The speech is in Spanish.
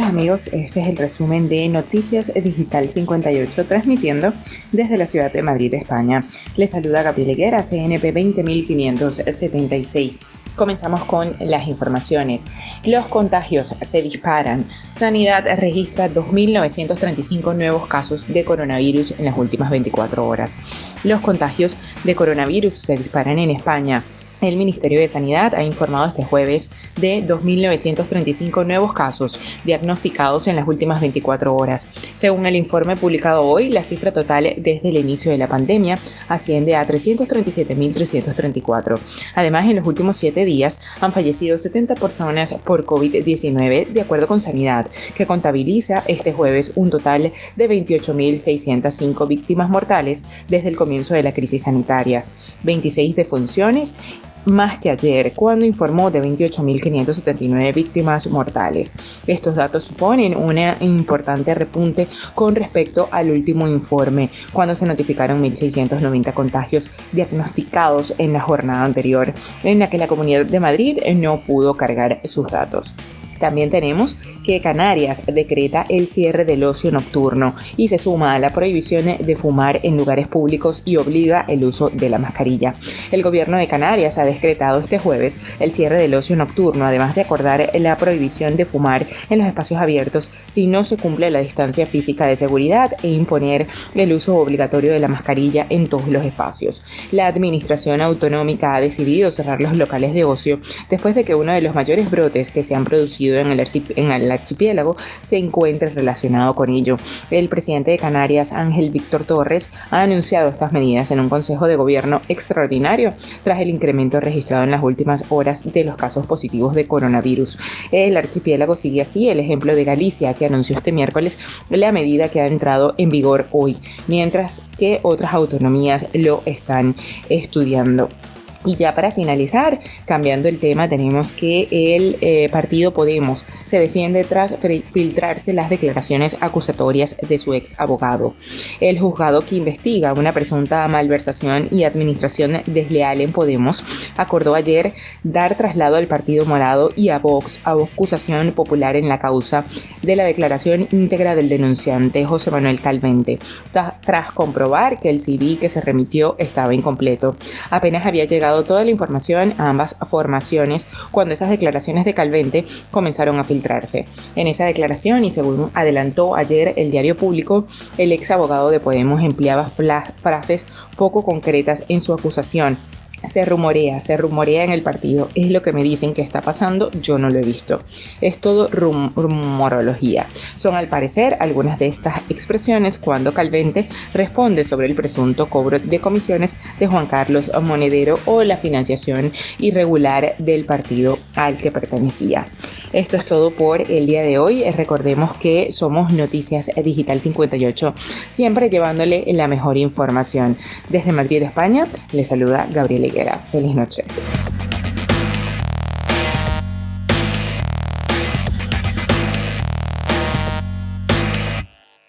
noches amigos, este es el resumen de Noticias Digital 58 transmitiendo desde la ciudad de Madrid, España. Les saluda Gabriel Higuera, CNP 20576. Comenzamos con las informaciones. Los contagios se disparan. Sanidad registra 2.935 nuevos casos de coronavirus en las últimas 24 horas. Los contagios de coronavirus se disparan en España. El Ministerio de Sanidad ha informado este jueves de 2.935 nuevos casos diagnosticados en las últimas 24 horas. Según el informe publicado hoy, la cifra total desde el inicio de la pandemia asciende a 337.334. Además, en los últimos siete días han fallecido 70 personas por COVID-19, de acuerdo con Sanidad, que contabiliza este jueves un total de 28.605 víctimas mortales desde el comienzo de la crisis sanitaria, 26 defunciones más que ayer, cuando informó de 28.579 víctimas mortales. Estos datos suponen un importante repunte con respecto al último informe, cuando se notificaron 1.690 contagios diagnosticados en la jornada anterior, en la que la Comunidad de Madrid no pudo cargar sus datos. También tenemos que Canarias decreta el cierre del ocio nocturno y se suma a la prohibición de fumar en lugares públicos y obliga el uso de la mascarilla. El gobierno de Canarias ha decretado este jueves el cierre del ocio nocturno, además de acordar la prohibición de fumar en los espacios abiertos si no se cumple la distancia física de seguridad e imponer el uso obligatorio de la mascarilla en todos los espacios. La administración autonómica ha decidido cerrar los locales de ocio después de que uno de los mayores brotes que se han producido en el, archipiélago se encuentre relacionado con ello. El presidente de Canarias, Ángel Víctor Torres, ha anunciado estas medidas en un consejo de gobierno extraordinario tras el incremento registrado en las últimas horas de los casos positivos de coronavirus. El archipiélago sigue así el ejemplo de Galicia, que anunció este miércoles la medida que ha entrado en vigor hoy, mientras que otras autonomías lo están estudiando. Y ya para finalizar, cambiando el tema, tenemos que el eh, partido Podemos se defiende tras filtrarse las declaraciones acusatorias de su ex abogado. El juzgado que investiga una presunta malversación y administración desleal en Podemos acordó ayer dar traslado al Partido Morado y a Vox a acusación popular en la causa de la declaración íntegra del denunciante José Manuel Calvente, tras comprobar que el CD que se remitió estaba incompleto. Apenas había llegado toda la información a ambas formaciones cuando esas declaraciones de Calvente comenzaron a filtrarse. En esa declaración, y según adelantó ayer el diario público, el ex abogado de Podemos empleaba frases poco concretas en su acusación se rumorea, se rumorea en el partido. Es lo que me dicen que está pasando, yo no lo he visto. Es todo rumorología. Son al parecer algunas de estas expresiones cuando Calvente responde sobre el presunto cobro de comisiones de Juan Carlos Monedero o la financiación irregular del partido al que pertenecía. Esto es todo por el día de hoy. Recordemos que somos Noticias Digital 58, siempre llevándole la mejor información. Desde Madrid, España, le saluda Gabriel Higuera. Feliz noche.